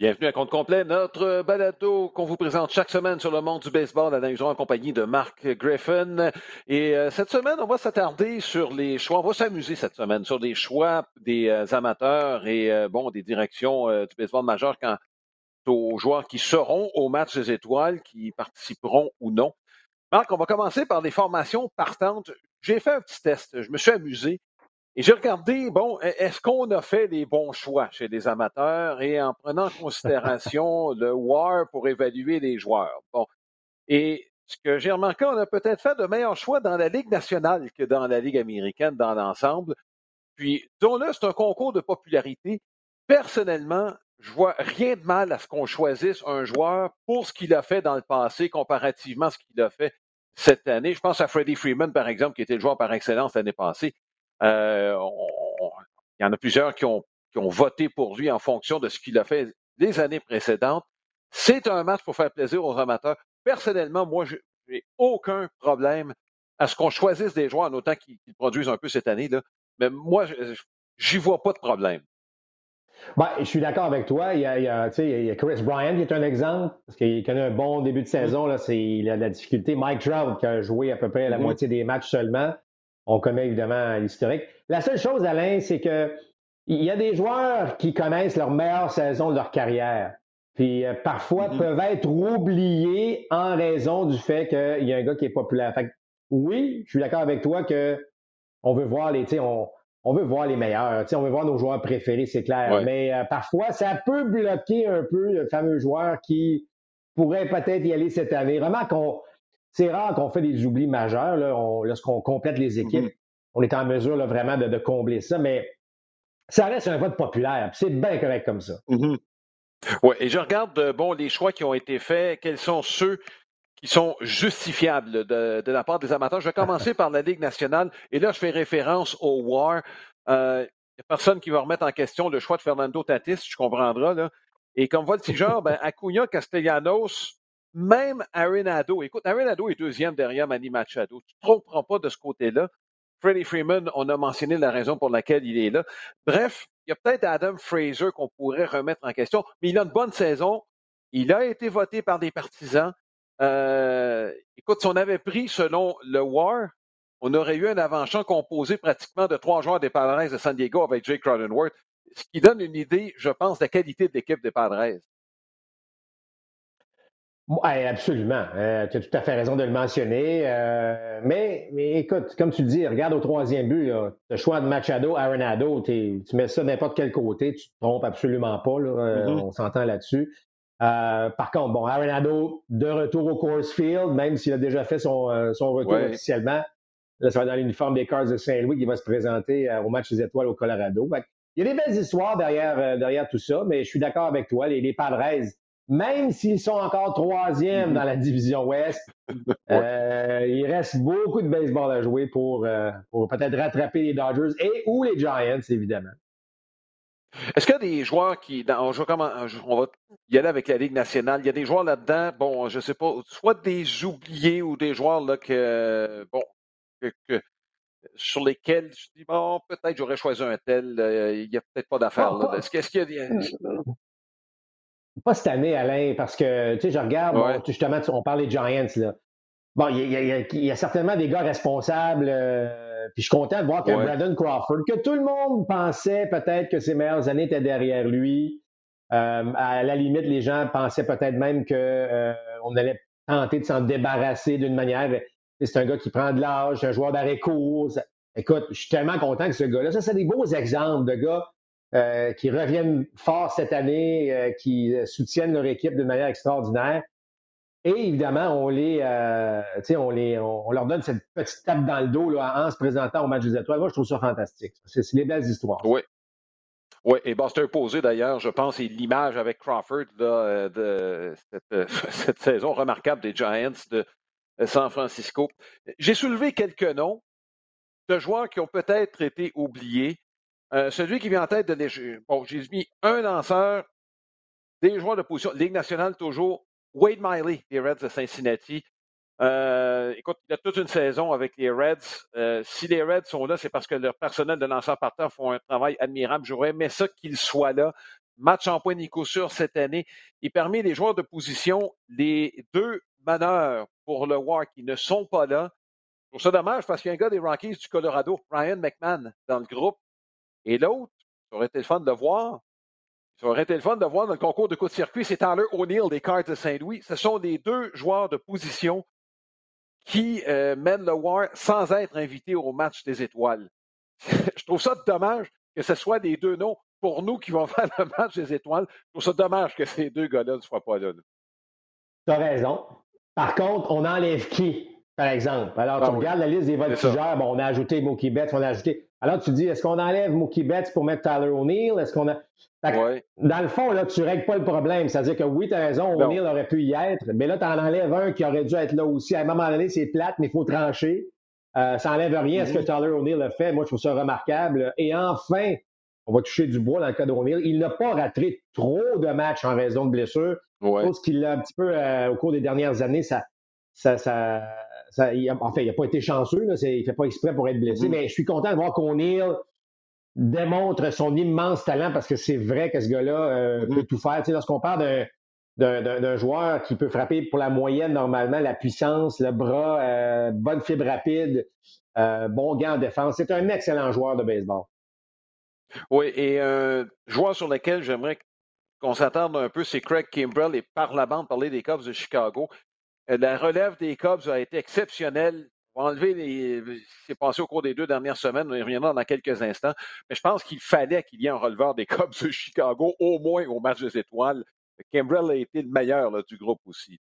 Bienvenue à compte complet, notre balado qu'on vous présente chaque semaine sur le monde du baseball, analysant en compagnie de Mark Griffin. Et euh, cette semaine, on va s'attarder sur les choix, on va s'amuser cette semaine sur les choix des euh, amateurs et euh, bon des directions du baseball majeur quant aux joueurs qui seront au match des étoiles, qui participeront ou non. Marc, on va commencer par les formations partantes. J'ai fait un petit test, je me suis amusé. Et j'ai regardé, bon, e-, est-ce qu'on a fait les bons choix chez les amateurs? Et en prenant en considération le WAR pour évaluer les joueurs? Bon. Et ce que j'ai remarqué, on a peut-être fait de meilleurs choix dans la Ligue nationale que dans la Ligue américaine dans l'ensemble. Puis, disons-le, c'est un concours de popularité. Personnellement, je vois rien de mal à ce qu'on choisisse un joueur pour ce qu'il a fait dans le passé comparativement à ce qu'il a fait cette année. Je pense à Freddie Freeman, par exemple, qui était le joueur par excellence l'année passée. Euh, il y en a plusieurs qui ont, qui ont voté pour lui en fonction de ce qu'il a fait les années précédentes. C'est un match pour faire plaisir aux amateurs. Personnellement, moi, je n'ai aucun problème à ce qu'on choisisse des joueurs, en autant qu'ils produisent un peu cette année. Là. Mais moi, j'y vois pas de problème. Ben, je suis d'accord avec toi. Il y, a, il, y a, il y, a, Chris Bryant qui est un exemple, parce qu'il connaît un bon début de saison. Là, c'est, il a de la difficulté. Mike Trout qui a joué à peu près la mm-hmm. moitié des matchs seulement. On connaît évidemment l'historique. La seule chose, Alain, c'est que il y a des joueurs qui connaissent leur meilleure saison de leur carrière. Puis euh, parfois mm-hmm. peuvent être oubliés en raison du fait qu'il y a un gars qui est populaire. Fait oui, je suis d'accord avec toi que on veut voir les, on, on veut voir les meilleurs, on veut voir nos joueurs préférés, c'est clair. Mais euh, parfois, ça peut bloquer un peu le fameux joueur qui pourrait peut-être y aller cette année. Vraiment qu'on c'est rare qu'on fait des oublis majeurs lorsqu'on complète les équipes. Mm-hmm. On est en mesure vraiment de, combler ça, mais ça reste un vote populaire. C'est bien correct comme ça. Mm-hmm. Oui, et je regarde euh, bon, les choix qui ont été faits, quels sont ceux qui sont justifiables de, la part des amateurs? Je vais commencer par la Ligue nationale, et là, je fais référence au WAR. Euh, il n'y a personne qui va remettre en question le choix de Fernando Tatis, tu comprendras. Là. Et comme voltigeur, ben, Acuna Castellanos, même Arenado. Écoute, Arenado est deuxième derrière Manny Machado. Tu ne te tromperas pas de ce côté-là. Freddie Freeman, on a mentionné la raison pour laquelle il est là. Bref, il y a peut-être Adam Fraser qu'on pourrait remettre en question, mais il a une bonne saison. Il a été voté par des partisans. Euh, écoute, si on avait pris selon le WAR, on aurait eu un avant-champ composé pratiquement de trois joueurs des Padres de San Diego avec Jake Cronenworth, ce qui donne une idée, je pense, de la qualité de l'équipe des Padres. Oui, absolument. Euh, tu as tout à fait raison de le mentionner. Euh, mais, mais écoute, comme tu le dis, regarde au troisième but, le choix de Machado, Arenado, tu mets ça n'importe quel côté, tu te trompes absolument pas. Euh, mm-hmm. On s'entend là-dessus. par contre, bon, Arenado de retour au Coors Field, même s'il a déjà fait son, son retour officiellement. Là, ça va dans l'uniforme des Cards de Saint-Louis qui va se présenter au match des étoiles au Colorado. il y a des belles histoires derrière, derrière tout ça, mais je suis d'accord avec toi. Les, les Padres, même s'ils sont encore troisième dans la division Ouest, euh, il reste beaucoup de baseball à jouer pour, euh, pour peut-être rattraper les Dodgers et ou les Giants, évidemment. Est-ce qu'il y a des joueurs qui. on, va y aller avec la Ligue nationale. Il y a des joueurs là-dedans, bon, je ne sais pas, soit des oubliés ou des joueurs là, que, bon, sur lesquels je dis, bon, peut-être j'aurais choisi un tel, euh, il n'y a peut-être pas d'affaire là. Est-ce qu'il y a des. Pas cette année, Alain, parce que, tu sais, je regarde, justement, on parle des Giants, là. Bon, il y, a, certainement des gars responsables, euh, puis je suis content de voir que Brandon Crawford, que tout le monde pensait peut-être que ses meilleures années étaient derrière lui. Euh, à la limite, les gens pensaient peut-être même qu'on euh, allait tenter de s'en débarrasser d'une manière. C'est un gars qui prend de l'âge, un joueur d'arrêt court. Écoute, je suis tellement content que ce gars-là, ça, c'est des beaux exemples de gars qui reviennent fort cette année, qui soutiennent leur équipe d'une manière extraordinaire. Et évidemment, on les, on les, on, leur donne cette petite tape dans le dos là, en se présentant au match des étoiles. Moi, je trouve ça fantastique. C'est des belles histoires. Oui, oui, et Buster Posé, d'ailleurs, je pense, c'est l'image avec Crawford euh, de euh, cette, saison remarquable des Giants de euh, San Francisco. J'ai soulevé quelques noms de joueurs qui ont peut-être été oubliés. Celui qui vient en tête de bon, j'ai mis un lanceur, des joueurs de position, Ligue nationale toujours, Wade Miley des Reds de Cincinnati. Euh, écoute, il a toute une saison avec les Reds. Euh, si les Reds sont là, c'est parce que leur personnel de lanceurs partant font un travail admirable. J'aurais aimé ça qu'ils soient là. Match en point Nico sur cette année. Il permet les joueurs de position, les deux meneurs pour le War qui ne sont pas là. Je trouve ça dommage parce qu'il y a un gars des Rockies du Colorado, Ryan McMahon, dans le groupe. Et l'autre, ça aurait été le fun de le voir. Ça aurait été le fun de voir dans le concours de coup de circuit, c'est Tyler O'Neill des Cards de Saint-Louis. Ce sont les deux joueurs de position qui euh, mène le War sans être invité au match des étoiles. je trouve ça dommage que ce soit des deux noms pour nous qui vont faire le match des étoiles. Je trouve ça dommage que ces deux gars-là ne soient pas là. Tu as raison. Par contre, on enlève qui, par exemple? Alors, tu ah regardes la liste des voltigeurs, bon, on a ajouté Mookie Betts, on a ajouté. Alors, tu dis, est-ce qu'on enlève Mookie Betts pour mettre Tyler O'Neill? Est-ce qu'on a. Dans le fond, là, tu ne règles pas le problème. C'est-à-dire que oui, tu as raison, O'Neill aurait pu y être, mais là, tu en enlèves un qui aurait dû être là aussi. À un moment donné, c'est plate, mais il faut trancher. Euh, ça n'enlève rien à ce que mm-hmm. Tyler O'Neill a fait. Moi, je trouve ça remarquable. Et enfin, on va toucher du bois dans le cas d'O'Neill. Il n'a pas raté trop de matchs en raison de blessures. Ouais. Je pense qu'il a un petit peu, euh, au cours des dernières années, ça, ça, ça, ça il enfin, il n'a pas été chanceux. Là, il ne fait pas exprès pour être blessé. Mm-hmm. Mais je suis content de voir qu'O'Neill démontre son immense talent parce que c'est vrai que ce gars-là euh, mm-hmm. peut tout faire. Lorsqu'on parle d'un joueur qui peut frapper pour la moyenne normalement, la puissance, le bras, euh, bonne fibre rapide, euh, bon gant en défense. C'est un excellent joueur de baseball. Oui, et un joueur sur lequel j'aimerais qu'on s'attarde un peu, c'est Craig Kimbrell et par la bande parler des Cubs de Chicago. La relève des Cubs a été exceptionnelle on va enlever les. C'est passé au cours des deux dernières semaines, on y reviendra dans quelques instants. Mais je pense qu'il fallait qu'il y ait un releveur des Cubs de Chicago, au moins au match des étoiles. Kimbrell a été le meilleur du groupe aussi.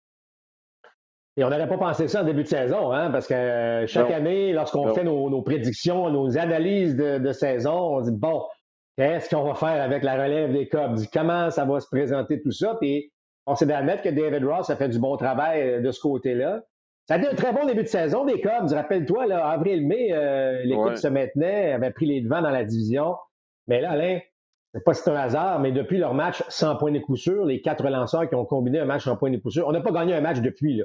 Et on n'aurait pas pensé ça en début de saison, hein, parce que euh, chaque année, lorsqu'on fait nos, prédictions, nos analyses de, saison, on dit bon, qu'est-ce qu'on va faire avec la relève des Cubs? Comment ça va se présenter tout ça? Puis on s'est d'admettre que David Ross a fait du bon travail euh, de ce côté-là. Ça a été un très bon début de saison des Cubs. Rappelle-toi, là, avril-mai, euh, l'équipe se maintenait, avait pris les devants dans la division. Mais là, Alain, c'est pas si c'est un hasard, mais depuis leur match sans point de coup sûr, les quatre lanceurs qui ont combiné un match sans point de coup sûr, on n'a pas gagné un match depuis. Là.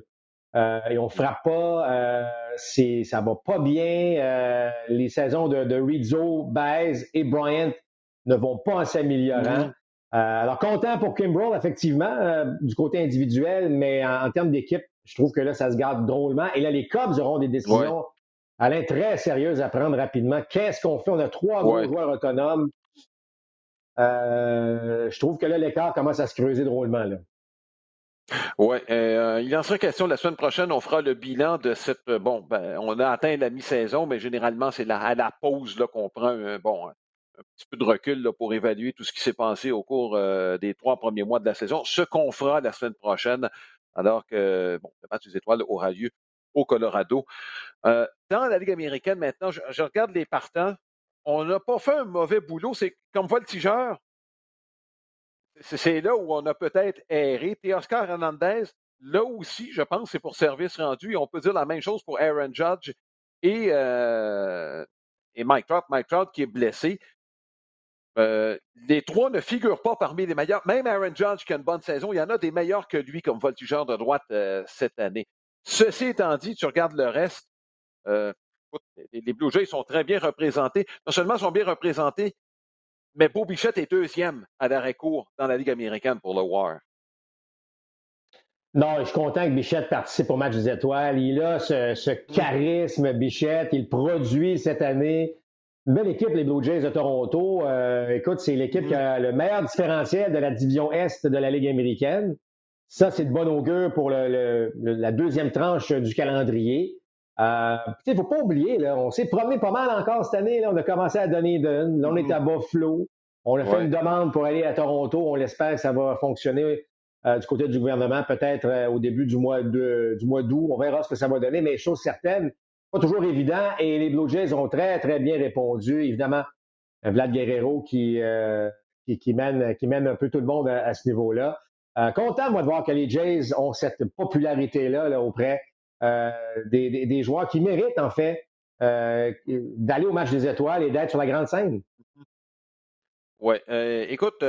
Euh, et on frappe pas, euh, c'est, ça va pas bien. Euh, les saisons de, de Rizzo, Baez et Bryant ne vont pas en s'améliorant. Alors, content pour Kimbrell, effectivement, du côté individuel, mais en termes d'équipe, je trouve que là, ça se garde drôlement. Et là, les Cubs auront des décisions, Alain, très sérieuses à prendre rapidement. Qu'est-ce qu'on fait? On a trois joueurs autonomes. Euh, je trouve que là, l'écart commence à se creuser drôlement. Là. Oui, euh, il en sera question la semaine prochaine. On fera le bilan de cette. Euh, bon, ben, on a atteint la mi-saison, mais généralement, c'est à la pause qu'on prend un, bon, un petit peu de recul pour évaluer tout ce qui s'est passé au cours des trois premiers mois de la saison. Ce qu'on fera la semaine prochaine alors que bon, le match des étoiles aura lieu au Colorado. Euh, dans la Ligue américaine, maintenant, je, regarde les partants. On n'a pas fait un mauvais boulot. C'est comme voltigeur. C'est là où on a peut-être erré. Oscar Hernandez, là aussi, je pense, c'est pour service rendu. Et on peut dire la même chose pour Aaron Judge et, euh, et Mike Trout. Mike Trout qui est blessé. Euh, les trois ne figurent pas parmi les meilleurs. Même Aaron Judge qui a une bonne saison, il y en a des meilleurs que lui comme voltigeur de droite euh, cette année. Ceci étant dit, tu regardes le reste, euh, les Blue Jays sont très bien représentés. Non seulement sont bien représentés, mais Beau Bichette est deuxième à l'arrêt court dans la Ligue américaine pour le War. Non, je suis content que Bichette participe au match des étoiles. Il a ce, ce charisme, Bichette. Il produit cette année. Une belle équipe, les Blue Jays de Toronto. Euh, écoute, c'est l'équipe qui a le meilleur différentiel de la division Est de la Ligue américaine. Ça, c'est de bon augure pour la deuxième tranche du calendrier. Euh, il ne faut pas oublier, là, on s'est promené pas mal encore cette année. Là. On a commencé à donner de, là, on est à Buffalo. On a fait une demande pour aller à Toronto. On l'espère que ça va fonctionner du côté du gouvernement, peut-être au début du mois de, du mois d'août. On verra ce que ça va donner, mais chose certaine, pas toujours évident. Et les Blue Jays ont très, très bien répondu. Évidemment, Vlad Guerrero qui, qui, mène, un peu tout le monde à, ce niveau-là. Euh, content, moi, de voir que les Jays ont cette popularité-là là, auprès euh, des, joueurs qui méritent, en fait, euh, d'aller au match des étoiles et d'être sur la grande scène. Oui. écoute,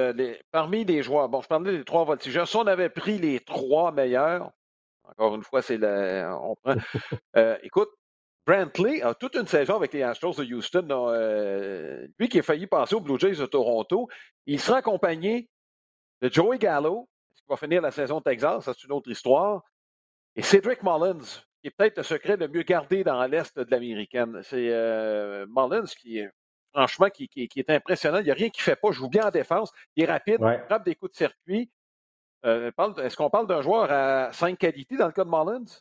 parmi les joueurs, bon, je parlais des trois voltigeurs. Si on avait pris les trois meilleurs, encore une fois, c'est le. On prend. écoute, Brantley a toute une saison avec les Astros de Houston. Euh, lui qui a failli passer aux Blue Jays de Toronto, il sera accompagné de Joey Gallo, qui va finir la saison de Texas, c'est une autre histoire, et Cedric Mullins, qui est peut-être le secret le mieux gardé dans l'Est de l'américaine. C'est euh, Mullins qui est franchement qui, est impressionnant. Il n'y a rien qui ne fait pas. Joue bien en défense. Il est rapide, il frappe des coups de circuit. Euh, est-ce qu'on parle d'un joueur à cinq qualités dans le cas de Mullins?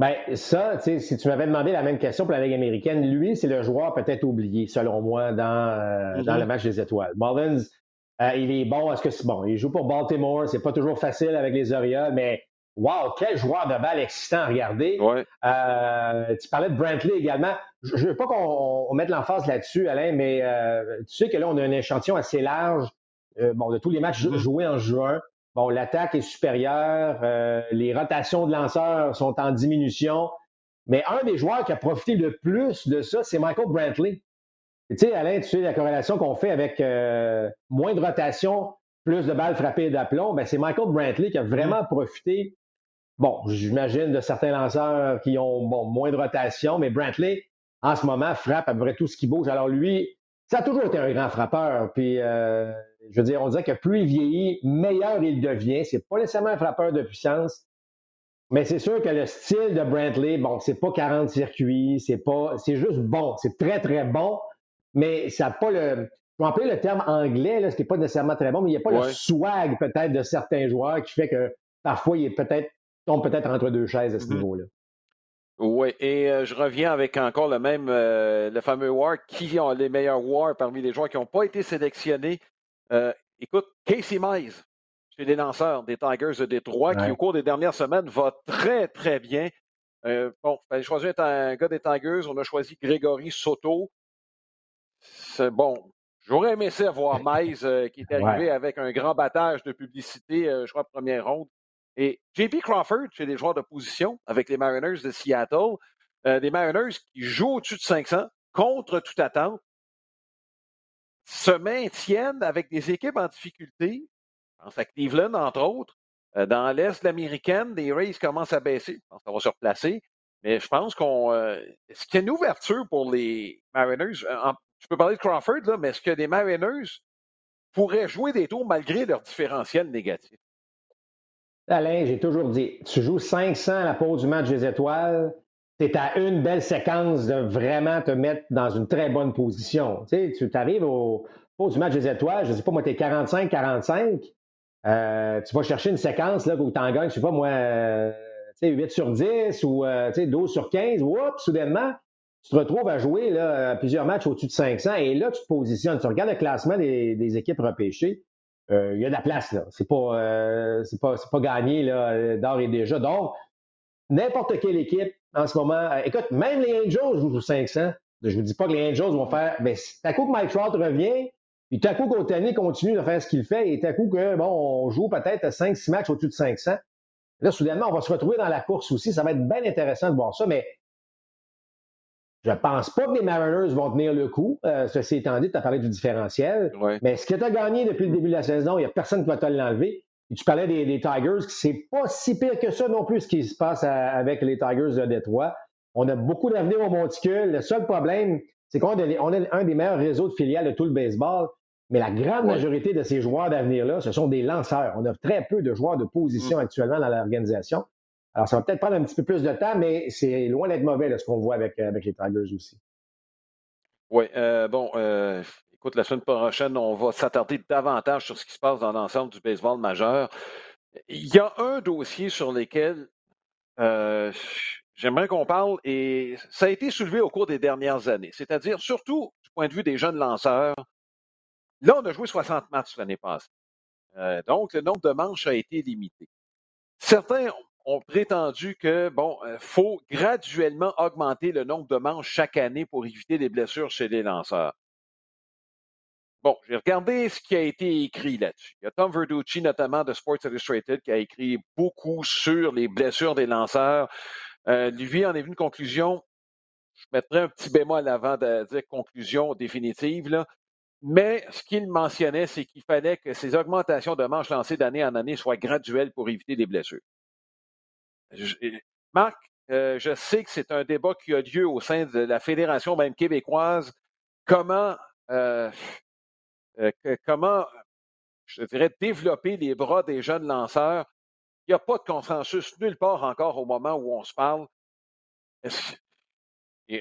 Ben, ça, tu sais, si tu m'avais demandé la même question pour la Ligue américaine, lui, c'est le joueur peut-être oublié, selon moi, dans, euh, dans mm-hmm. le match des étoiles. Mullins, euh, il est bon. Est-ce que c'est bon? Il joue pour Baltimore. C'est pas toujours facile avec les Orioles, mais wow, quel joueur de balle excitant à regarder. Euh, tu parlais de Brantley également. Je veux pas qu'on mette l'emphase là-dessus, Alain, mais tu sais que là, on a un échantillon assez large bon, de tous les matchs mm-hmm. joués en juin. Bon, l'attaque est supérieure, euh, les rotations de lanceurs sont en diminution, mais un des joueurs qui a profité le plus de ça, c'est Michael Brantley. Tu sais, Alain, tu sais la corrélation qu'on fait avec euh, moins de rotation, plus de balles frappées d'aplomb, ben c'est Michael Brantley qui a vraiment profité. Bon, j'imagine de certains lanceurs qui ont bon, moins de rotation, mais Brantley, en ce moment, frappe à peu près tout ce qui bouge. Alors lui, ça a toujours été un grand frappeur. Puis, euh, je veux dire, on dirait que plus il vieillit, meilleur il devient. C'est pas nécessairement un frappeur de puissance, mais c'est sûr que le style de Brantley, bon, c'est pas 40 circuits, c'est pas, c'est juste bon. C'est très, très bon, mais ça n'a pas le, je vais employer le terme anglais, là, ce qui n'est pas nécessairement très bon, mais il n'y a pas le swag peut-être de certains joueurs qui fait que parfois il est peut-être tombe peut-être entre deux chaises à ce mm-hmm. niveau-là. Oui, et euh, je reviens avec encore le même, euh, le fameux War, qui ont les meilleurs War parmi les joueurs qui n'ont pas été sélectionnés? Euh, écoute, Casey Mize, chez les lanceurs des Tigers de Détroit, qui au cours des dernières semaines va très, très bien. bon, fallait choisir un gars des Tigers, on a choisi Grégory Soto. C'est bon. J'aurais aimé ça voir Mize qui est arrivé avec un grand battage de publicité, je crois, première ronde. Et JP Crawford, chez les joueurs de position, avec les Mariners de Seattle, euh, des Mariners qui jouent au-dessus de 500 contre toute attente, se maintiennent avec des équipes en difficulté. Je pense à Cleveland, entre autres. Euh, dans l'Est de l'américaine, les Rays commencent à baisser. Je pense ça va se replacer. Mais je pense qu'on. Euh, est-ce qu'il y a une ouverture pour les Mariners? je peux parler de Crawford, là, mais est-ce que les Mariners pourraient jouer des tours malgré leur différentiel négatif? Alain, j'ai toujours dit, tu joues 500 à la pause du match des étoiles, c'est à une belle séquence de vraiment te mettre dans une très bonne position. Tu sais, tu arrives au pause du match des étoiles, je ne sais pas, moi, tu es 45-45, euh, tu vas chercher une séquence là, où tu en gagnes, je sais pas, moi, euh, 8 sur 10 ou euh, 12 sur 15, oups, soudainement, tu te retrouves à jouer là, plusieurs matchs au-dessus de 500 et là, tu te positionnes. Tu regardes le classement des, des équipes repêchées. Euh, il y a de la place, là. C'est pas, euh, c'est pas, pas gagné, là, d'or et déjà. Donc, n'importe quelle équipe, en ce moment, euh, écoute, même les Angels jouent sur 500. Je vous dis pas que les Angels vont faire, mais à coup que Mike Trout revient, puis à coup qu'Otani continue de faire ce qu'il fait, et à coup que, bon, on joue peut-être 5-6 matchs au-dessus de 500. Là, soudainement, on va se retrouver dans la course aussi. Ça va être bien intéressant de voir ça, mais je pense pas que les Mariners vont tenir le coup. Euh, ceci étant dit, tu as parlé du différentiel. Mais ce que tu as gagné depuis le début de la saison, il n'y a personne qui va te l'enlever. Tu parlais des, des Tigers, c'est pas si pire que ça non plus ce qui se passe avec les Tigers de Détroit. On a beaucoup d'avenir au monticule. Le seul problème, c'est qu'on a, on a un des meilleurs réseaux de filiales de tout le baseball. Mais la grande majorité de ces joueurs d'avenir-là, ce sont des lanceurs. On a très peu de joueurs de position mm. actuellement dans l'organisation. Alors, ça va peut-être prendre un petit peu plus de temps, mais c'est loin d'être mauvais ce qu'on voit avec, avec les Tigers aussi. Oui, euh, bon, euh, écoute, la semaine prochaine, on va s'attarder davantage sur ce qui se passe dans l'ensemble du baseball majeur. Il y a un dossier sur lequel j'aimerais qu'on parle et ça a été soulevé au cours des dernières années, c'est-à-dire surtout du point de vue des jeunes lanceurs. Là, on a joué 60 matchs l'année passée. donc, le nombre de manches a été limité. Certains ont prétendu que, bon, euh, faut graduellement augmenter le nombre de manches chaque année pour éviter les blessures chez les lanceurs. Bon, j'ai regardé ce qui a été écrit là-dessus. Il y a Tom Verducci, notamment de Sports Illustrated, qui a écrit beaucoup sur les blessures des lanceurs. Euh, lui en est venu une conclusion. Je mettrai un petit bémol avant de dire conclusion définitive, là. Mais ce qu'il mentionnait, c'est qu'il fallait que ces augmentations de manches lancées d'année en année soient graduelles pour éviter les blessures. Marc, euh, je sais que c'est un débat qui a lieu au sein de la Fédération même québécoise. Comment, euh, euh, comment, je dirais, développer les bras des jeunes lanceurs? Il n'y a pas de consensus nulle part encore au moment où on se parle.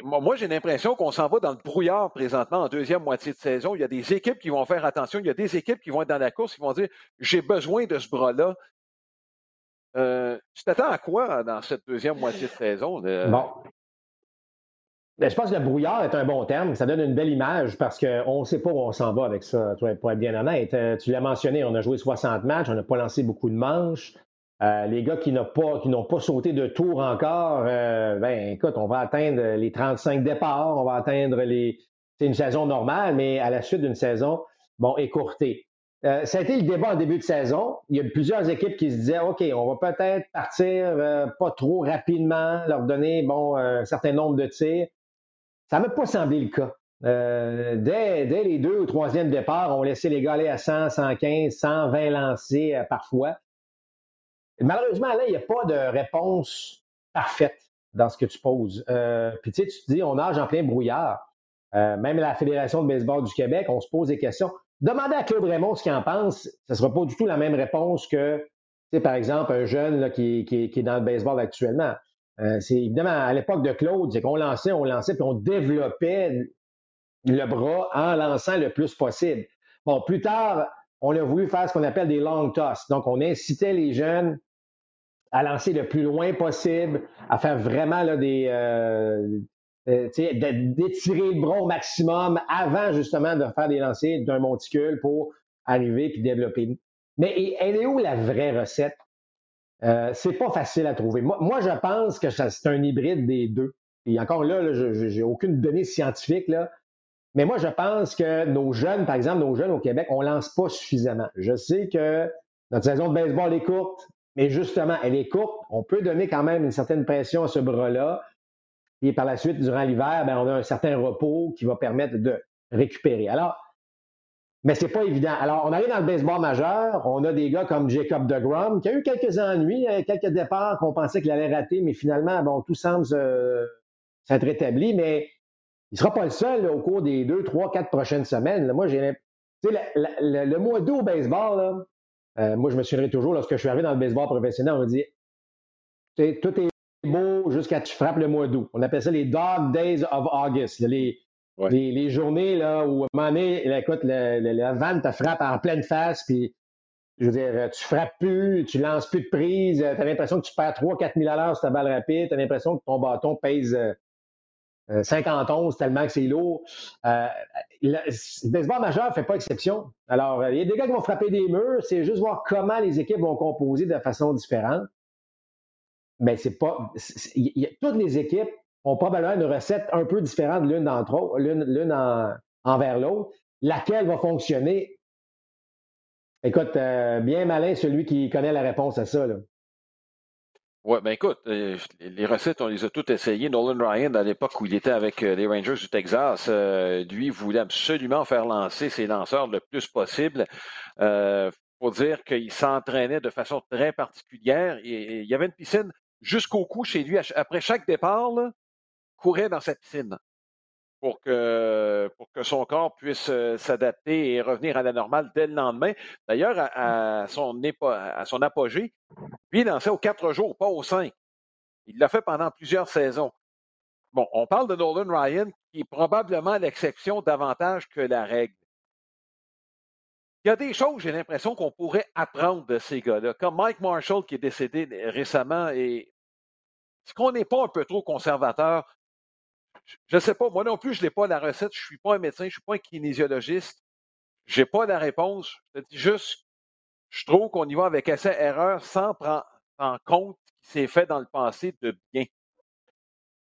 Moi, j'ai l'impression qu'on s'en va dans le brouillard présentement en deuxième moitié de saison. Il y a des équipes qui vont faire attention. Il y a des équipes qui vont être dans la course, qui vont dire j'ai besoin de ce bras-là. Euh, tu t'attends à quoi dans cette deuxième moitié de saison? Ben, je pense que le brouillard est un bon terme. Ça donne une belle image parce qu'on ne sait pas où on s'en va avec ça, pour être bien honnête. Euh, tu l'as mentionné, on a joué 60 matchs, on n'a pas lancé beaucoup de manches. Euh, les gars qui n'ont pas, pas sauté de tour encore, ben écoute, on va atteindre les 35 départs, on va atteindre les. C'est une saison normale, mais à la suite d'une saison, bon, écourtée. Euh, ça a été le débat en début de saison. Il y a plusieurs équipes qui se disaient, OK, on va peut-être partir euh, pas trop rapidement, leur donner bon, un certain nombre de tirs. Ça ne m'a pas semblé le cas. Euh, dès, les deux ou troisième départ, on laissait les gars aller à 100, 115, 120 lancés parfois. Malheureusement, là, il n'y a pas de réponse parfaite dans ce que tu poses. Puis tu sais, tu te dis, on nage en plein brouillard. même la Fédération de baseball du Québec, on se pose des questions. Demandez à Claude Raymond ce qu'il en pense. Ce ne sera pas du tout la même réponse que, par exemple, un jeune qui, est dans le baseball actuellement. Euh, c'est évidemment à l'époque de Claude, c'est qu'on lançait, on lançait, puis on développait le bras en lançant le plus possible. Bon, plus tard, on a voulu faire ce qu'on appelle des long toss. Donc, on incitait les jeunes à lancer le plus loin possible, à faire vraiment là, des, euh, euh, d'étirer le bras au maximum avant justement de faire des lancers d'un monticule pour arriver puis développer. Mais elle est où la vraie recette? Euh, c'est pas facile à trouver. Moi, je pense que c'est un hybride des deux. Et encore là, je j'ai aucune donnée scientifique, là, mais moi, je pense que nos jeunes, par exemple, nos jeunes au Québec, on lance pas suffisamment. Je sais que notre saison de baseball est courte, mais justement, elle est courte. On peut donner quand même une certaine pression à ce bras-là. Et par la suite, durant l'hiver, ben, on a un certain repos qui va permettre de récupérer. Alors, mais c'est pas évident. Alors, on arrive dans le baseball majeur, on a des gars comme Jacob DeGrom, qui a eu quelques ennuis, hein, quelques départs qu'on pensait qu'il allait rater, mais finalement, bon, tout semble s'être rétabli, mais il sera pas le seul au cours des deux, trois, quatre prochaines semaines. Moi, j'ai le, le, mois d'août au baseball, euh, moi, je me souviendrai toujours, lorsque je suis arrivé dans le baseball professionnel, on me dit tout est beau jusqu'à tu frappes le mois d'août. On appelle ça les Dog Days of August. Les, les, journées là, où, à un moment donné, écoute, la vanne te frappe en pleine face, puis je veux dire, tu frappes plus, tu lances plus de prise, tu as l'impression que tu perds 3-4 000 à sur ta balle rapide, tu as l'impression que ton bâton pèse 50 euh, onces tellement que c'est lourd. Euh, le baseball majeur fait pas exception. Alors, il y a des gars qui vont frapper des murs, c'est juste voir comment les équipes vont composer de façon différente mais c'est pas. toutes les équipes ont probablement une recette un peu différente l'une l'une, envers l'autre. Laquelle va fonctionner? Écoute, euh, bien malin celui qui connaît la réponse à ça. Oui, ben écoute, euh, les recettes, on les a toutes essayées. Nolan Ryan, à l'époque où il était avec euh, les Rangers du Texas, lui voulait absolument faire lancer ses lanceurs le plus possible. pour dire qu'il s'entraînait de façon très particulière. Il y avait une piscine jusqu'au cou chez lui, après chaque départ, courait dans cette piscine. pour que, pour que son corps puisse euh, s'adapter et revenir à la normale dès le lendemain. D'ailleurs, à, son, à son apogée, lui, il lançait aux quatre jours, pas aux cinq. Il l'a fait pendant plusieurs saisons. Bon, on parle de Nolan Ryan, qui est probablement l'exception davantage que la règle. Il y a des choses, j'ai l'impression, qu'on pourrait apprendre de ces gars-là, comme Mike Marshall qui est décédé récemment. Et est-ce qu'on n'est pas un peu trop conservateur? Je ne sais pas. Moi non plus, je n'ai pas la recette. Je ne suis pas un médecin, je ne suis pas un kinésiologiste. Je n'ai pas la réponse. Je dis juste, je trouve qu'on y va avec essai-erreur sans prendre en compte ce qui s'est fait dans le passé de bien.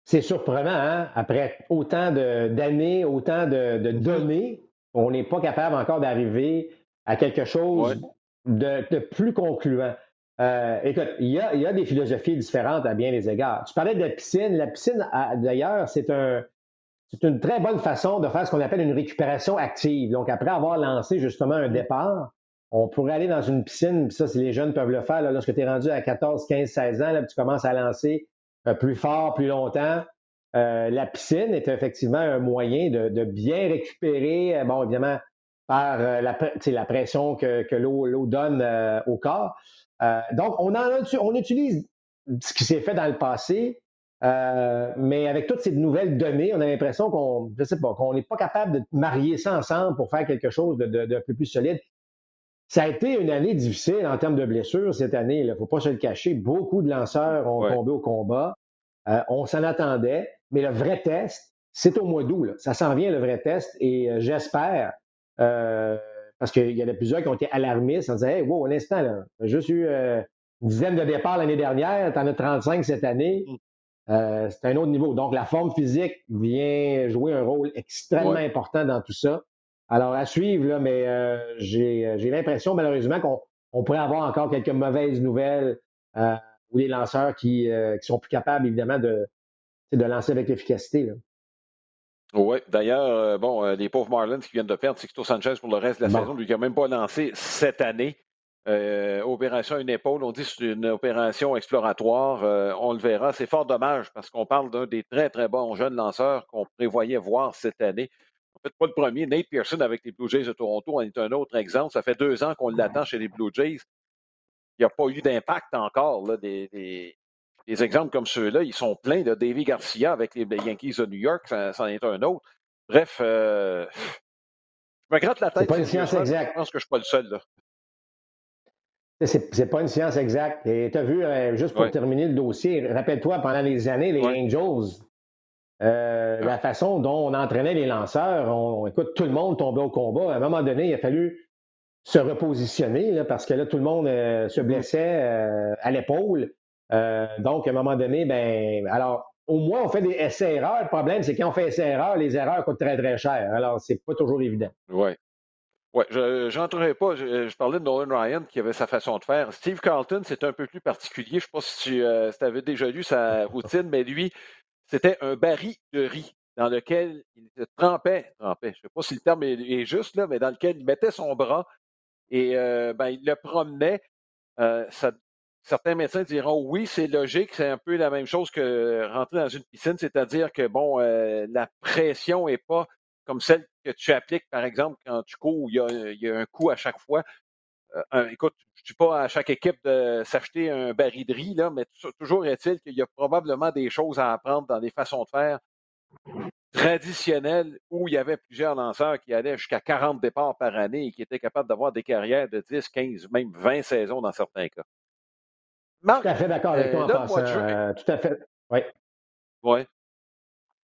C'est surprenant, hein? Après autant d'années, autant de, de, données, on n'est pas capable encore d'arriver à quelque chose de, plus concluant. Euh, écoute, il y, a, des philosophies différentes à bien des égards. Tu parlais de la piscine. La piscine, d'ailleurs, c'est un, c'est une très bonne façon de faire ce qu'on appelle une récupération active. Donc, après avoir lancé justement un départ, on pourrait aller dans une piscine, puis ça, si les jeunes peuvent le faire, lorsque tu es rendu à 14, 15, 16 ans, là, tu commences à lancer euh, plus fort, plus longtemps. Euh, la piscine est effectivement un moyen de, de bien récupérer, bon, évidemment, par euh, la, la, pression que, que l'eau donne euh, au corps. Euh, donc, on, en, on utilise ce qui s'est fait dans le passé, mais avec toutes ces nouvelles données, on a l'impression qu'on, je sais pas, qu'on n'est pas capable de marier ça ensemble pour faire quelque chose de, de, peu plus solide. Ça a été une année difficile en termes de blessures cette année. Il ne faut pas se le cacher. Beaucoup de lanceurs ont tombé au combat. on s'en attendait, mais le vrai test, c'est au mois d'août. Ça s'en vient le vrai test et j'espère euh, parce qu'il y en a plusieurs qui ont été alarmistes en disant Hey, wow, un instant, là, j'ai juste eu euh, une dizaine de départs l'année dernière, tu en as 35 cette année. Mm. Euh, c'est un autre niveau. Donc, la forme physique vient jouer un rôle extrêmement important dans tout ça. Alors, à suivre, là, mais j'ai l'impression, malheureusement, qu'on pourrait avoir encore quelques mauvaises nouvelles ou des lanceurs qui, qui sont plus capables, évidemment, de, de lancer avec efficacité. Oui, d'ailleurs, euh, bon, euh, les pauvres Marlins qui viennent de perdre Sixto Sanchez pour le reste de la saison, lui qui n'a même pas lancé cette année. Euh, opération à une épaule, on dit que c'est une opération exploratoire. on le verra. C'est fort dommage parce qu'on parle d'un des très, très bons jeunes lanceurs qu'on prévoyait voir cette année. En fait, pas le premier. Nate Pearson avec les Blue Jays de Toronto en est un autre exemple. Ça fait deux ans qu'on l'attend chez les Blue Jays. Il n'y a pas eu d'impact encore là, des, des exemples comme ceux-là, ils sont pleins. de Davy Garcia avec les Yankees de New York, ça, en est un autre. Bref, euh, je me gratte la tête. C'est pas une science exacte. Je pense que je ne suis pas le seul. là. C'est pas une science exacte. Et tu as vu, euh, juste pour terminer le dossier, rappelle-toi, pendant les années, les Angels, euh, la façon dont on entraînait les lanceurs, on, écoute, tout le monde tombait au combat. À un moment donné, il a fallu se repositionner parce que là, tout le monde se mm-hmm. blessait à l'épaule. Euh, donc, à un moment donné, ben, alors, au moins, on fait des essais-erreurs. Le problème, c'est quand on fait essais-erreurs, les erreurs coûtent très, très cher. Alors, c'est pas toujours évident. Oui. Oui, je pas. Je, parlais de Nolan Ryan qui avait sa façon de faire. Steve Carlton, c'est un peu plus particulier. Je ne sais pas si tu euh, avais déjà lu sa routine, mais lui, c'était un baril de riz dans lequel il se trempait, trempait, je ne sais pas si le terme est, juste, là, mais dans lequel il mettait son bras et euh, ben, il le promenait. ça, certains médecins diront oui, c'est logique, c'est un peu la même chose que rentrer dans une piscine, c'est-à-dire que bon, euh, la pression n'est pas comme celle que tu appliques, par exemple, quand tu cours, il y a, un coup à chaque fois. Euh, écoute, je ne dis pas à chaque équipe de s'acheter un baril de riz, là, mais toujours est-il qu'il y a probablement des choses à apprendre dans des façons de faire traditionnelles où il y avait plusieurs lanceurs qui allaient jusqu'à 40 départs par année et qui étaient capables d'avoir des carrières de 10, 15, même 20 saisons dans certains cas tout à fait d'accord avec toi en euh, passant. Euh, tout à fait. Oui. Oui.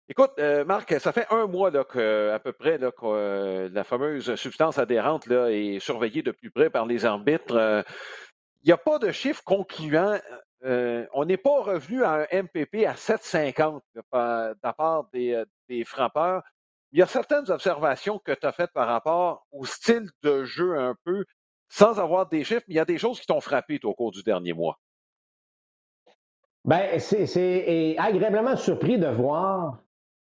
Écoute, euh, Marc, ça fait un mois là, que, à peu près là, que la fameuse substance adhérente là, est surveillée de plus près par les arbitres. Il n'y a pas de chiffre concluant. on n'est pas revenu à un MPP à 7,50 de la part des, des frappeurs. Il y a certaines observations que tu as faites par rapport au style de jeu un peu, sans avoir des chiffres, mais il y a des choses qui t'ont frappé au cours du dernier mois. Ben, c'est agréablement surpris de voir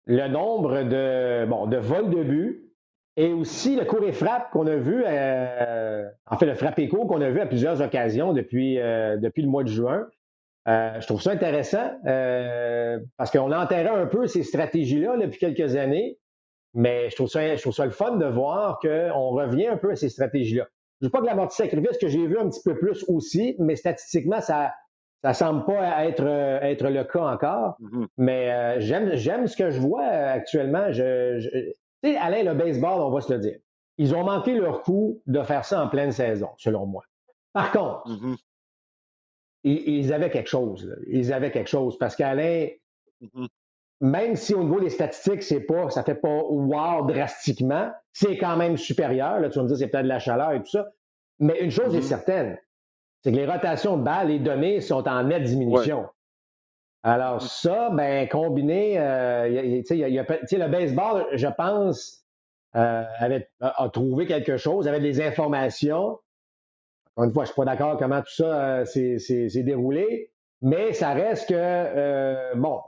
le nombre de, bon, de vols de but et aussi le cours et frappe qu'on a vu, euh, en fait, le frappe écho qu'on a vu à plusieurs occasions depuis, euh, depuis le mois de juin. Euh, je trouve ça intéressant parce qu'on enterrait un peu ces stratégies-là depuis quelques années. Mais je trouve ça, je trouve ça le fun de voir qu'on revient un peu à ces stratégies-là. Je ne veux pas que la mortie sacrifice que j'ai vu un petit peu plus aussi, mais statistiquement, ça ça semble pas être, être le cas encore. Mm-hmm. Mais euh, j'aime, j'aime ce que je vois actuellement. Je, je tu sais, Alain, le baseball, on va se le dire. Ils ont manqué leur coup de faire ça en pleine saison, selon moi. Par contre, mm-hmm. ils, avaient quelque chose. Ils avaient quelque chose parce qu'Alain, mm-hmm même si au niveau des statistiques, c'est pas, ça fait pas wow drastiquement, c'est quand même supérieur. Là, tu vas me dire, c'est peut-être de la chaleur et tout ça. Mais une chose est certaine, c'est que les rotations de balles, les données sont en nette diminution. Alors ça, ben combiné, euh, le baseball, je pense, euh, avait, a, trouvé quelque chose, avait des informations. Encore une fois, je suis pas d'accord comment tout ça euh, s'est déroulé, mais ça reste que, bon,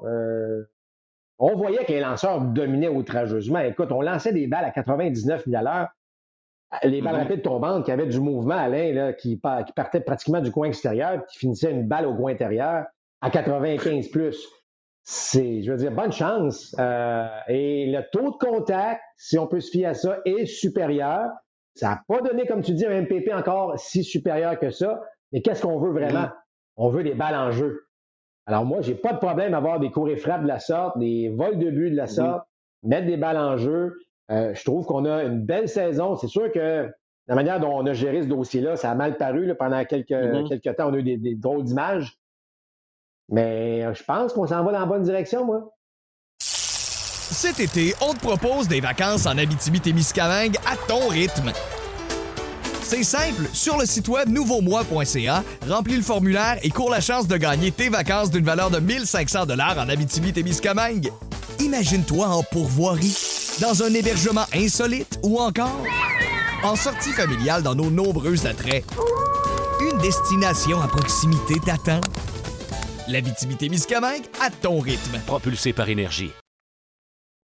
on voyait que les lanceurs dominaient outrageusement. Écoute, on lançait des balles à 99 000 à l'heure. Les balles mm-hmm. rapides tombantes qui avaient du mouvement, Alain, là, qui, qui partaient pratiquement du coin extérieur, qui finissaient une balle au coin intérieur à 95 plus. C'est, je veux dire, bonne chance. Euh, et le taux de contact, si on peut se fier à ça, est supérieur. Ça n'a pas donné, comme tu dis, un MPP encore si supérieur que ça. Mais qu'est-ce qu'on veut vraiment? Mm-hmm. On veut des balles en jeu. Alors moi, j'ai pas de problème à avoir des cours et frappes de la sorte, des vols de but de la sorte, mettre des balles en jeu. Euh, je trouve qu'on a une belle saison. C'est sûr que la manière dont on a géré ce dossier-là, ça a mal paru pendant quelques, mm-hmm. quelques temps. On a eu des, drôles d'images. Mais euh, je pense qu'on s'en va dans la bonne direction, moi. Cet été, on te propose des vacances en Abitibi-Témiscamingue à ton rythme. C'est simple, sur le site web nouveaumois.ca, remplis le formulaire et cours la chance de gagner tes vacances d'une valeur de 1500 dollars en Abitibi-Témiscamingue. Imagine-toi en pourvoirie, dans un hébergement insolite ou encore en sortie familiale dans nos nombreux attraits. Une destination à proximité t'attend. L'Abitibi-Témiscamingue à ton rythme. Propulsé par énergie.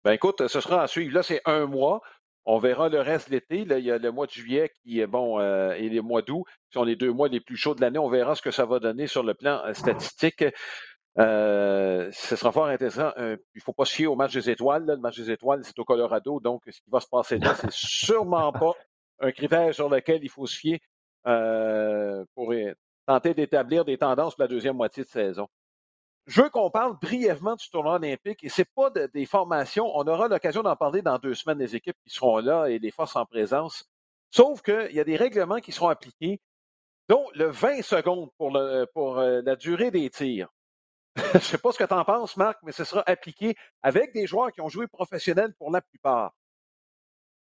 Ben écoute, ce sera à suivre. Là, c'est un mois. On verra le reste de l'été. il y a le mois de juillet qui est bon euh, et les mois d'août qui sont les deux mois les plus chauds de l'année. On verra ce que ça va donner sur le plan euh, statistique. Euh, ce sera fort intéressant. il ne faut pas se fier au match des étoiles. Le match des étoiles, c'est au Colorado. Donc, ce qui va se passer là, c'est sûrement pas un critère sur lequel il faut se fier pour tenter d'établir des tendances pour la deuxième moitié de saison. Je veux qu'on parle brièvement du tournoi olympique et c'est pas des formations. On aura l'occasion d'en parler dans deux semaines, les équipes qui seront là et les forces en présence. Sauf qu'il y a des règlements qui seront appliqués, dont le 20 secondes pour euh, la durée des tirs. Je sais pas ce que tu en penses, Marc, mais ce sera appliqué avec des joueurs qui ont joué professionnels pour la plupart.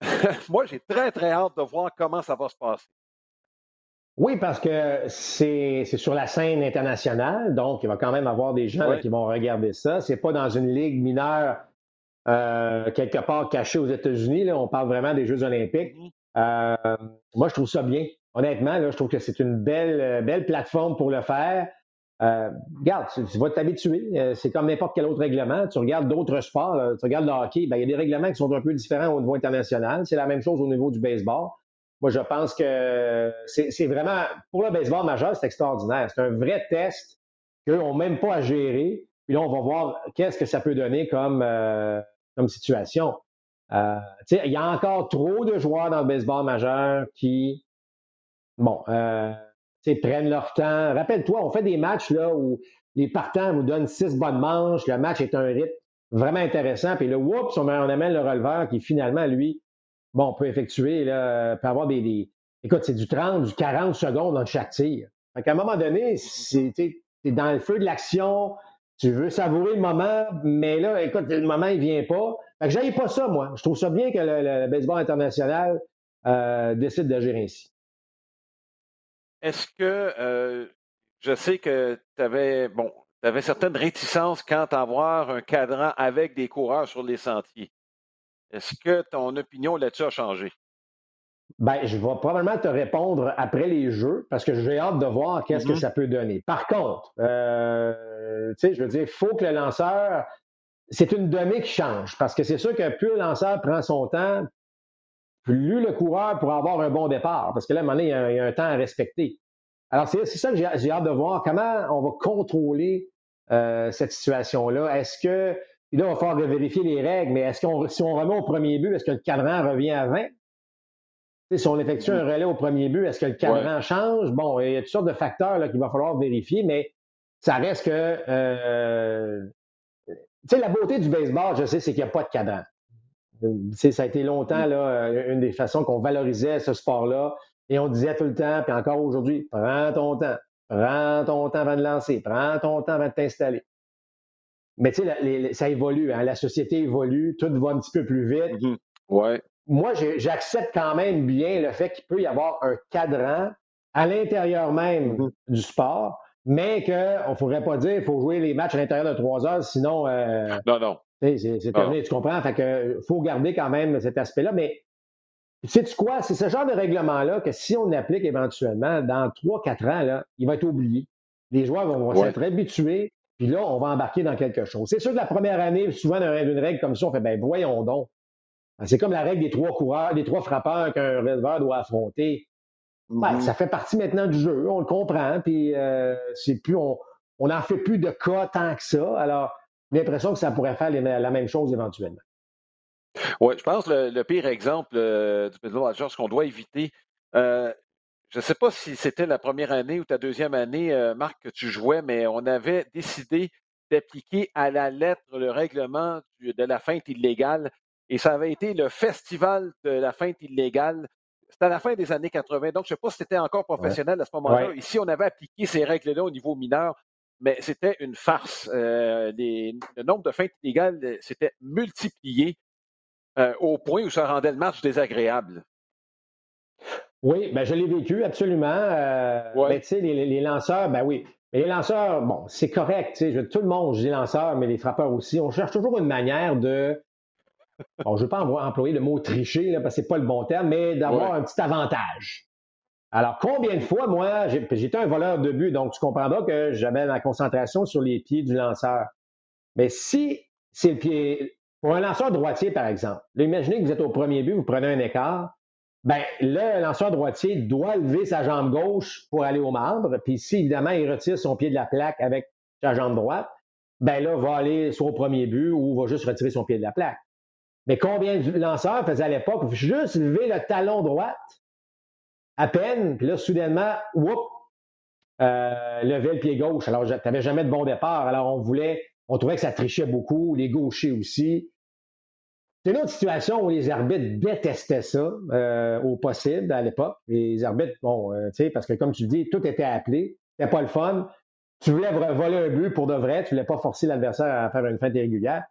Moi, j'ai très, très hâte de voir comment ça va se passer. Oui, parce que c'est sur la scène internationale, donc il va quand même avoir des gens qui vont regarder ça. C'est pas dans une ligue mineure euh, quelque part cachée aux États-Unis. On parle vraiment des Jeux olympiques. Mm-hmm. Euh, moi, je trouve ça bien. Honnêtement, là, je trouve que c'est une belle, belle plateforme pour le faire. Euh, regarde, tu, vas t'habituer. Euh, c'est comme n'importe quel autre règlement. Tu regardes d'autres sports, tu regardes le hockey, ben, il y a des règlements qui sont un peu différents au niveau international. C'est la même chose au niveau du baseball. Moi, je pense que c'est vraiment, pour le baseball majeur, c'est extraordinaire. C'est un vrai test qu'eux n'ont même pas à gérer. Puis là, on va voir qu'est-ce que ça peut donner comme, euh, comme situation. Euh, il y a encore trop de joueurs dans le baseball majeur qui, bon, euh, prennent leur temps. Rappelle-toi, on fait des matchs là où les partants vous donnent six bonnes manches, le match est un rythme vraiment intéressant, puis là, oups, on, amène le releveur qui finalement, lui, bon, on peut effectuer, là, peut avoir des, Écoute, c'est du 30, du 40 secondes dans chaque tir. Fait qu'à un moment donné, c'est dans le feu de l'action, tu veux savourer le moment, mais là, écoute, le moment, il vient pas. Fait que j'aille pas ça, moi. Je trouve ça bien que le, baseball international euh, décide d'agir ainsi. Est-ce que euh, je sais que tu avais bon, tu avais certaines réticences quant à avoir un cadran avec des coureurs sur les sentiers. Est-ce que ton opinion là-dessus a changé? Ben, je vais probablement te répondre après les jeux parce que j'ai hâte de voir qu'est-ce que mm-hmm. ça peut donner. Par contre, euh, tu sais, je veux dire, il faut que le lanceur, c'est une donnée qui change parce que c'est sûr que plus le lanceur prend son temps, plus le coureur pourra avoir un bon départ parce que là, à un moment donné, il y a, un temps à respecter. Alors, c'est ça que j'ai hâte de voir comment on va contrôler euh, cette situation-là? Est-ce que Puis là, il va falloir vérifier les règles, mais est-ce qu'on, si on remet au premier but, est-ce que le cadran revient à 20? si on effectue un relais au premier but, est-ce que le cadran change? Bon, il y a toutes sortes de facteurs qu'il va falloir vérifier, mais ça reste que. Euh, tu sais, la beauté du baseball, je sais, c'est qu'il n'y a pas de cadran. Ça a été longtemps là, une des façons qu'on valorisait ce sport-là. Et on disait tout le temps, puis encore aujourd'hui, prends ton temps, prends ton temps avant de lancer, prends ton temps avant de t'installer. Mais tu sais, ça évolue, hein, la société évolue, tout va un petit peu plus vite. Mm-hmm. Ouais. Moi, j'accepte quand même bien le fait qu'il peut y avoir un cadran à l'intérieur même mm-hmm. du sport, mais qu'on ne faudrait pas dire qu'il faut jouer les matchs à l'intérieur de trois heures, sinon. Euh, non, non. C'est terminé, tu comprends? Fait que faut garder quand même cet aspect-là. Mais sais-tu quoi? C'est ce genre de règlement-là que si on applique éventuellement, dans 3-4 ans, là, il va être oublié. Les joueurs vont, s'être habitués, puis là, on va embarquer dans quelque chose. C'est sûr que la première année, souvent, d'une règle comme ça, on fait, ben voyons donc. Ben, c'est comme la règle des trois coureurs, des trois frappeurs qu'un releveur doit affronter. Ben, mm-hmm. ça fait partie maintenant du jeu, on le comprend, puis euh, c'est plus, on n'en fait plus de cas tant que ça. Alors, l'impression que ça pourrait faire la même chose éventuellement. Oui, je pense que le, pire exemple euh, du baseball ce qu'on doit éviter, euh, je ne sais pas si c'était la première année ou ta deuxième année, euh, Marc, que tu jouais, mais on avait décidé d'appliquer à la lettre le règlement de la feinte illégale. Et ça avait été le festival de la feinte illégale. C'était à la fin des années 80. Donc, je ne sais pas si c'était encore professionnel à ce moment-là. Ici, on avait appliqué ces règles-là au niveau mineur mais c'était une farce. Euh, le nombre de feintes illégales euh, s'était multiplié euh, au point où ça rendait le match désagréable. Oui, ben je l'ai vécu absolument. Mais tu sais, les, lanceurs, ben oui. Mais les lanceurs, bon, c'est correct. Je, tout le monde, je dis lanceurs, mais les frappeurs aussi. On cherche toujours une manière de. Bon, je ne veux pas employer le mot tricher, là, parce que ce n'est pas le bon terme, mais d'avoir un petit avantage. Alors, combien de fois, moi, j'étais un voleur de but, donc tu comprendras que j'avais la concentration sur les pieds du lanceur. Mais si c'est le pied, pour un lanceur droitier, par exemple, imaginez que vous êtes au premier but, vous prenez un écart, ben le lanceur droitier doit lever sa jambe gauche pour aller au marbre, puis si évidemment il retire son pied de la plaque avec sa jambe droite, ben là, va aller soit au premier but ou va juste retirer son pied de la plaque. Mais combien de lanceurs faisaient à l'époque juste lever le talon droite à peine, puis là, soudainement, whoop, euh, levait le pied gauche. Alors, tu n'avais jamais de bon départ. Alors, on voulait, on trouvait que ça trichait beaucoup, les gauchers aussi. C'est une autre situation où les arbitres détestaient ça euh, au possible à l'époque. Les arbitres, bon, euh, tu sais, parce que comme tu le dis, tout était appelé. C'était pas le fun. Tu voulais voler un but pour de vrai, tu voulais pas forcer l'adversaire à faire une feinte irrégulière.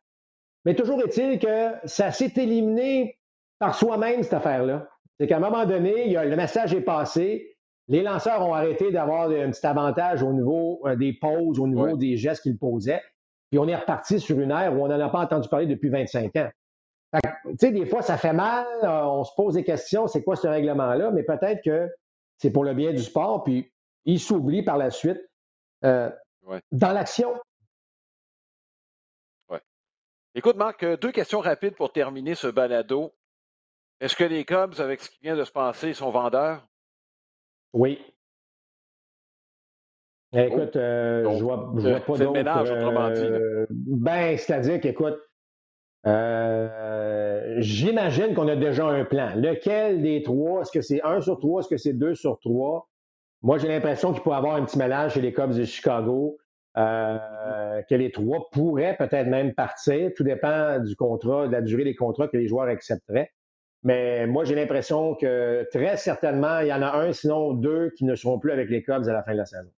Mais toujours est-il que ça s'est éliminé par soi-même, cette affaire-là c'est qu'à un moment donné, le message est passé. Les lanceurs ont arrêté d'avoir un petit avantage au niveau euh, des pauses, au niveau des gestes qu'ils posaient. Puis on est reparti sur une ère où on n'en a pas entendu parler depuis 25 ans. Tu sais, des fois, ça fait mal, euh, on se pose des questions, c'est quoi ce règlement-là, mais peut-être que c'est pour le bien du sport, puis il s'oublie par la suite euh, dans l'action. Ouais. Écoute, Marc, deux questions rapides pour terminer ce balado. Est-ce que les Cubs, avec ce qui vient de se passer, sont vendeurs? Oui. Eh, écoute, oh. euh, je vois, vois pas d'autre. ménage, autrement dit. Euh, ben, c'est-à-dire qu'écoute, euh, j'imagine qu'on a déjà un plan. Lequel des trois? Est-ce que c'est un sur trois? Est-ce que c'est deux sur trois? Moi, j'ai l'impression qu'il pourrait y avoir un petit mélange chez les Cubs de Chicago. que les trois pourraient peut-être même partir. Tout dépend du contrat, de la durée des contrats que les joueurs accepteraient. Mais moi, j'ai l'impression que très certainement, il y en a un, sinon deux, qui ne seront plus avec les Cubs à la fin de la saison.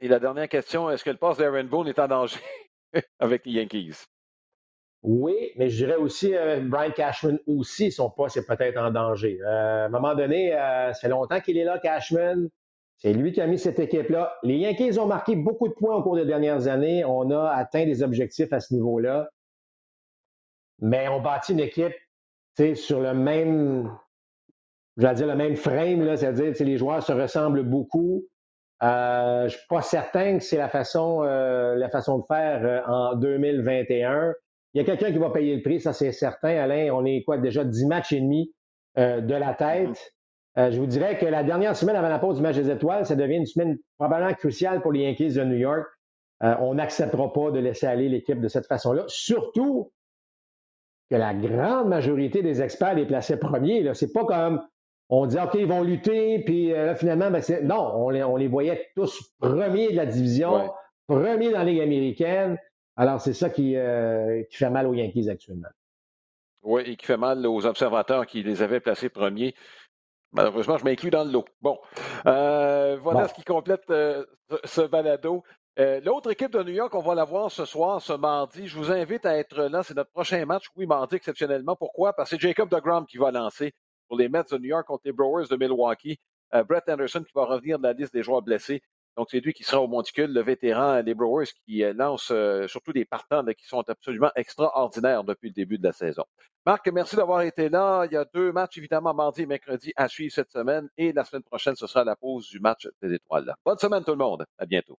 Et la dernière question, est-ce que le poste d'Aaron Boone est en danger avec les Yankees? Oui, mais je dirais aussi, euh, Brian Cashman aussi, son poste est peut-être en danger. Euh, à un moment donné, euh, ça fait longtemps qu'il est là, Cashman. C'est lui qui a mis cette équipe-là. Les Yankees ont marqué beaucoup de points au cours des dernières années. On a atteint des objectifs à ce niveau-là mais on bâtit une équipe sur le même, je dire, le même frame, c'est-à-dire que les joueurs se ressemblent beaucoup. Euh, je ne suis pas certain que c'est la façon, euh, la façon de faire euh, en 2021. Il y a quelqu'un qui va payer le prix, ça c'est certain. Alain, on est quoi déjà 10 matchs et demi de la tête. je vous dirais que la dernière semaine avant la pause du match des étoiles, ça devient une semaine probablement cruciale pour les Yankees de New York. Euh, on n'acceptera pas de laisser aller l'équipe de cette façon-là, surtout que la grande majorité des experts les plaçaient premiers. C'est pas comme on dit OK, ils vont lutter, puis euh, là, finalement, ben, non, on les, on les, voyait tous premiers de la division, premiers dans la Ligue américaine. Alors, c'est ça qui, euh, qui, fait mal aux Yankees actuellement. Oui, et qui fait mal aux observateurs qui les avaient placés premiers. Malheureusement, je m'inclus dans le lot. Bon, euh, voilà ce qui complète ce balado. L'autre équipe de New York, on va la voir ce soir, ce mardi. Je vous invite à être là. C'est notre prochain match. Oui, mardi exceptionnellement. Pourquoi? Parce que c'est Jacob DeGrom qui va lancer pour les Mets de New York contre les Brewers de Milwaukee. Euh, Brett Anderson qui va revenir de la liste des joueurs blessés. Donc, c'est lui qui sera au monticule, le vétéran des Brewers qui euh, lance euh, surtout des partants qui sont absolument extraordinaires depuis le début de la saison. Marc, merci d'avoir été là. Il y a deux matchs, évidemment, mardi et mercredi à suivre cette semaine. Et la semaine prochaine, ce sera la pause du match des étoiles. Bonne semaine tout le monde. À bientôt.